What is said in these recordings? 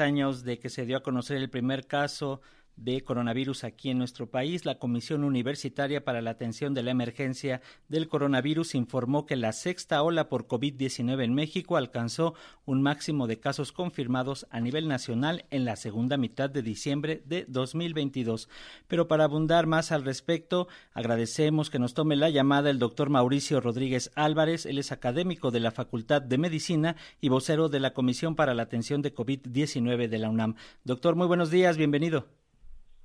años de que se dio a conocer el primer caso de coronavirus aquí en nuestro país, la Comisión Universitaria para la Atención de la Emergencia del Coronavirus informó que la sexta ola por COVID-19 en México alcanzó un máximo de casos confirmados a nivel nacional en la segunda mitad de diciembre de 2022. Pero para abundar más al respecto, agradecemos que nos tome la llamada el doctor Mauricio Rodríguez Álvarez. Él es académico de la Facultad de Medicina y vocero de la Comisión para la Atención de COVID-19 de la UNAM. Doctor, muy buenos días, bienvenido.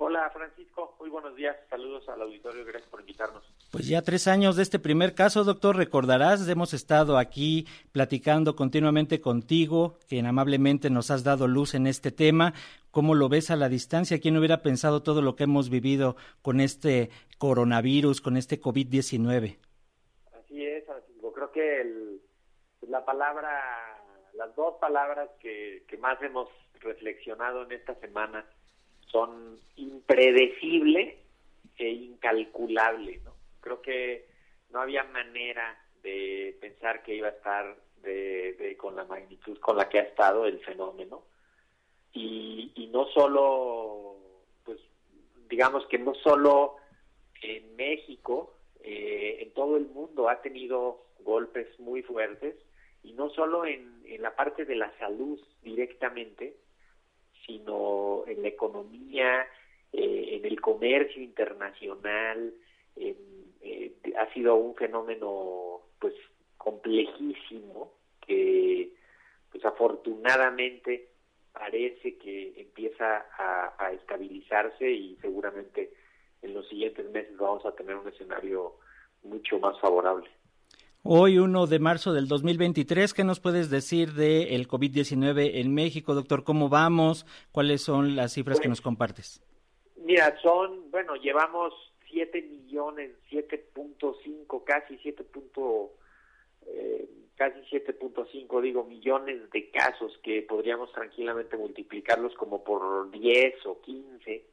Hola Francisco, muy buenos días, saludos al auditorio, gracias por invitarnos. Pues ya tres años de este primer caso, doctor, recordarás, hemos estado aquí platicando continuamente contigo, quien amablemente nos has dado luz en este tema. ¿Cómo lo ves a la distancia? ¿Quién hubiera pensado todo lo que hemos vivido con este coronavirus, con este COVID-19? Así es, Francisco, creo que la palabra, las dos palabras que, que más hemos reflexionado en esta semana, son impredecible e incalculable, ¿no? Creo que no había manera de pensar que iba a estar de, con la magnitud con la que ha estado el fenómeno y, y no solo, pues digamos que no solo en México, eh, en todo el mundo ha tenido golpes muy fuertes y no solo en, en la parte de la salud directamente, sino en la economía, eh, en el comercio internacional. Eh, ha sido un fenómeno pues complejísimo que pues afortunadamente parece que empieza a estabilizarse y seguramente en los siguientes meses vamos a tener un escenario mucho más favorable. Hoy, 1 de marzo del 2023, ¿qué nos puedes decir del el COVID-19 en México, doctor? ¿Cómo vamos? ¿Cuáles son las cifras que nos compartes? Mira, son, bueno, llevamos 7 millones, 7.5, casi 7. Eh, casi 7.5 digo millones de casos que podríamos tranquilamente multiplicarlos como por 10 o 15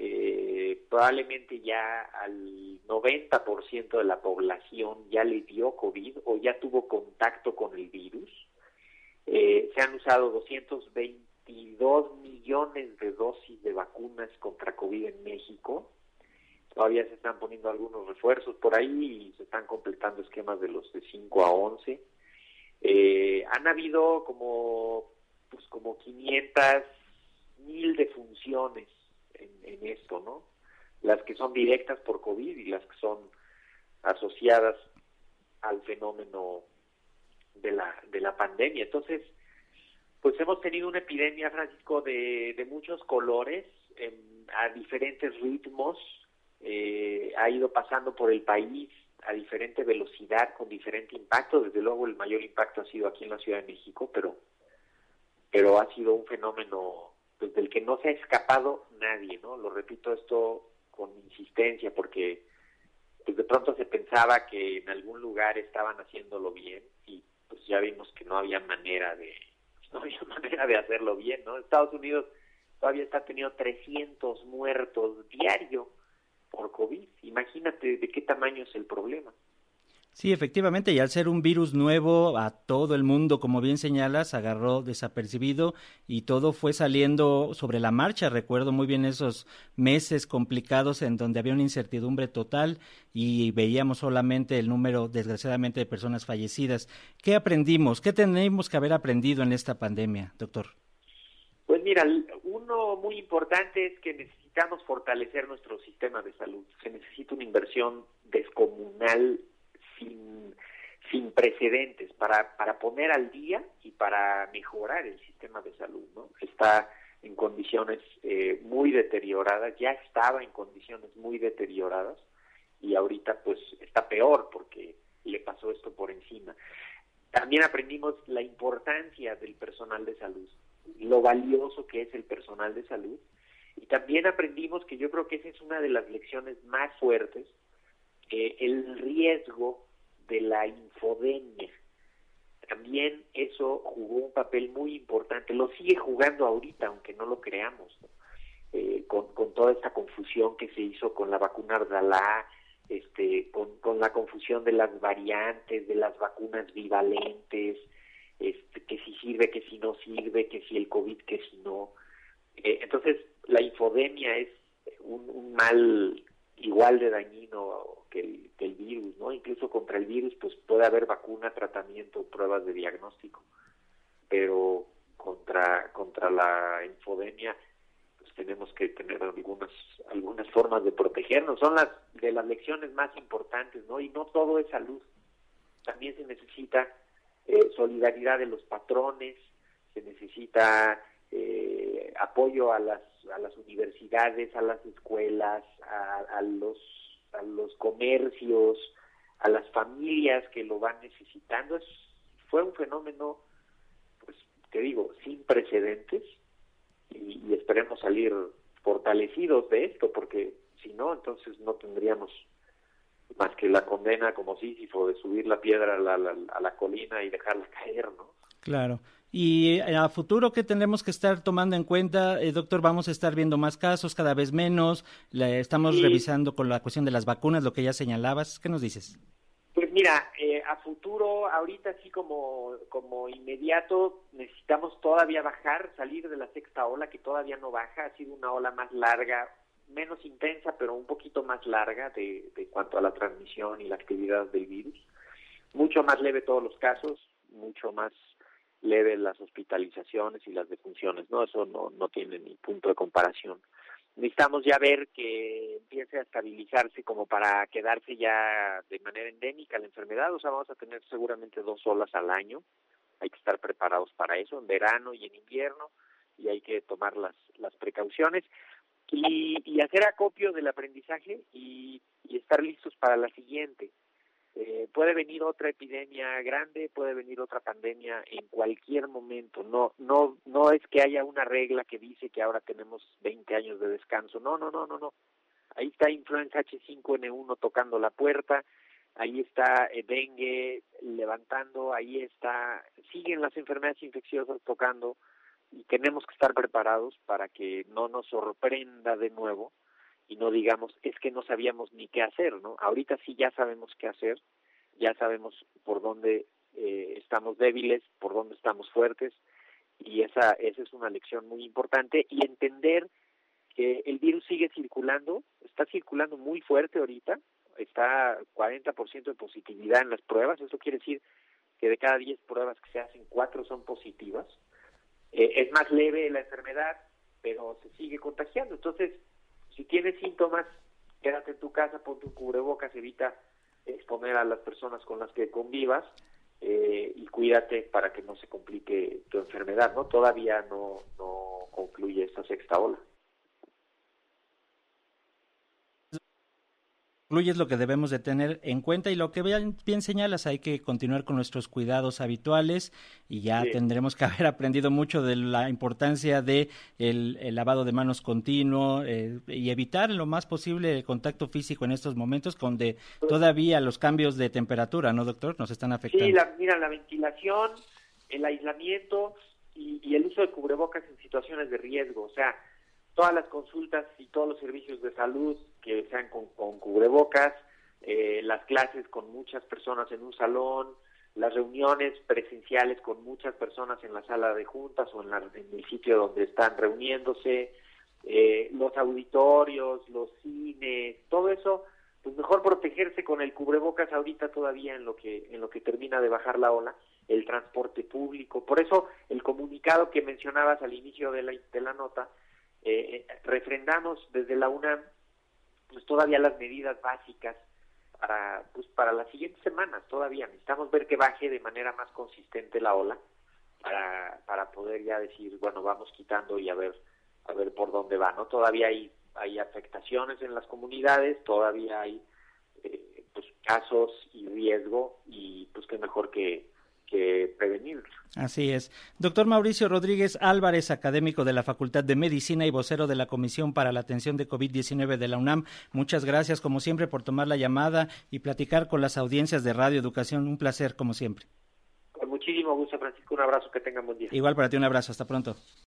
eh, probablemente ya al 90% de la población ya le dio COVID o ya tuvo contacto con el virus. Eh, se han usado 222 millones de dosis de vacunas contra COVID en México. Todavía se están poniendo algunos refuerzos por ahí y se están completando esquemas de los de 5 a 11. Eh, han habido como, pues como 500 mil defunciones en, esto, ¿no? Las que son directas por COVID y las que son asociadas al fenómeno de la, de la pandemia. Entonces, pues hemos tenido una epidemia, Francisco, de, de muchos colores, a diferentes ritmos, eh, ha ido pasando por el país a diferente velocidad, con diferente impacto. Desde luego, el mayor impacto ha sido aquí en la Ciudad de México, pero, pero ha sido un fenómeno pues del que no se ha escapado nadie, ¿no? Lo repito esto con insistencia porque pues de pronto se pensaba que en algún lugar estaban haciéndolo bien y pues ya vimos que no había manera de no había manera de hacerlo bien, ¿no? Estados Unidos todavía está teniendo 300 muertos diario por COVID. Imagínate de qué tamaño es el problema. Sí, efectivamente, y al ser un virus nuevo a todo el mundo, como bien señalas, agarró desapercibido y todo fue saliendo sobre la marcha. Recuerdo muy bien esos meses complicados en donde había una incertidumbre total y veíamos solamente el número, desgraciadamente, de personas fallecidas. ¿Qué aprendimos? ¿Qué tenemos que haber aprendido en esta pandemia, doctor? Pues mira, uno muy importante es que necesitamos fortalecer nuestro sistema de salud. Se necesita una inversión descomunal sin, sin precedentes para, para poner al día y para mejorar el sistema de salud. ¿no? Está en condiciones eh, muy deterioradas, ya estaba en condiciones muy deterioradas y ahorita pues está peor porque le pasó esto por encima. También aprendimos la importancia del personal de salud, lo valioso que es el personal de salud y también aprendimos que yo creo que esa es una de las lecciones más fuertes, eh, el riesgo de la infodemia. También eso jugó un papel muy importante, lo sigue jugando ahorita, aunque no lo creamos, eh, con, con, toda esta confusión que se hizo con la vacuna Ardalá, este, con, con la confusión de las variantes, de las vacunas bivalentes, este, que si sirve, que si no sirve, que si el COVID, que si no. Eh, entonces, la infodemia es un, un, mal igual de dañino que virus, ¿no? Incluso contra el virus, pues puede haber vacuna, tratamiento, pruebas de diagnóstico, pero contra contra la infodemia pues tenemos que tener algunas algunas formas de protegernos. Son las de las lecciones más importantes no y no todo es salud. También se necesita eh, solidaridad de los patrones se necesita eh, apoyo a las a las universidades a las escuelas a los a los comercios a las familias que lo van necesitando es, fue un fenómeno te digo, sin precedentes y, esperemos salir fortalecidos de esto, porque si no, entonces no tendríamos más que la condena como Sísifo de subir la piedra a la, a la colina y dejarla caer, ¿no? Claro. Y eh, a futuro, ¿qué tendremos que estar tomando en cuenta? Eh, doctor, vamos a estar viendo más casos, cada vez menos. La, estamos sí. revisando con la cuestión de las vacunas, lo que ya señalabas. ¿Qué nos dices? Pues mira, eh, a futuro, ahorita así como, como inmediato, necesitamos todavía bajar, salir de la sexta ola, que todavía no baja, ha sido una ola más larga, menos intensa, pero un poquito más larga de, de cuanto a la transmisión y la actividad del virus. Mucho más leve todos los casos, mucho más leve las hospitalizaciones y las defunciones, ¿no? Eso no, no tiene ni punto de comparación necesitamos ya ver que empiece a estabilizarse como para quedarse ya de manera endémica la enfermedad, o sea, vamos a tener seguramente dos olas al año, hay que estar preparados para eso, en verano y en invierno, y hay que tomar las, las precauciones y, y hacer acopio del aprendizaje y, y estar listos para la siguiente. Eh, puede venir otra epidemia grande, puede venir otra pandemia en cualquier momento. No, no, no es que haya una regla que dice que ahora tenemos 20 años de descanso. No, no, no, no, no. Ahí está influenza H5N1 tocando la puerta, ahí está eh, dengue levantando, ahí está, siguen las enfermedades infecciosas tocando y tenemos que estar preparados para que no nos sorprenda de nuevo y no digamos es que no sabíamos ni qué hacer, ¿no? Ahorita sí ya sabemos qué hacer, ya sabemos por dónde eh, estamos débiles, por dónde estamos fuertes y esa esa es una lección muy importante y entender que el virus sigue circulando, está circulando muy fuerte ahorita, está 40% de positividad en las pruebas, eso quiere decir que de cada 10 pruebas que se hacen, 4 son positivas. Eh, es más leve la enfermedad, pero se sigue contagiando. Entonces, si tienes síntomas, quédate en tu casa, pon tu cubrebocas, evita exponer a las personas con las que convivas eh, y cuídate para que no se complique tu enfermedad, ¿no? Todavía no, no concluye esta sexta ola. Es lo que debemos de tener en cuenta y lo que bien, bien señalas, hay que continuar con nuestros cuidados habituales y ya sí. tendremos que haber aprendido mucho de la importancia de el, el lavado de manos continuo eh, y evitar lo más posible el contacto físico en estos momentos donde pues, todavía los cambios de temperatura, ¿no, doctor? Nos están afectando. Sí, la, mira, la ventilación, el aislamiento y, y el uso de cubrebocas en situaciones de riesgo, o sea, todas las consultas y todos los servicios de salud que sean con, con cubrebocas, eh, las clases con muchas personas en un salón, las reuniones presenciales con muchas personas en la sala de juntas o en, la, en el sitio donde están reuniéndose, eh, los auditorios, los cines, todo eso, pues mejor protegerse con el cubrebocas ahorita todavía en lo que en lo que termina de bajar la ola, el transporte público. Por eso el comunicado que mencionabas al inicio de la, de la nota eh, refrendamos desde la UNAM pues todavía las medidas básicas para pues para las siguientes semanas todavía necesitamos ver que baje de manera más consistente la ola para para poder ya decir bueno vamos quitando y a ver a ver por dónde va no todavía hay hay afectaciones en las comunidades todavía hay eh, pues casos y riesgo y pues qué mejor que que prevenir. Así es. Doctor Mauricio Rodríguez Álvarez, académico de la Facultad de Medicina y vocero de la Comisión para la Atención de COVID-19 de la UNAM, muchas gracias como siempre por tomar la llamada y platicar con las audiencias de Radio Educación. Un placer como siempre. Con muchísimo gusto, Francisco. Un abrazo, que tengan buen día. Igual para ti, un abrazo. Hasta pronto.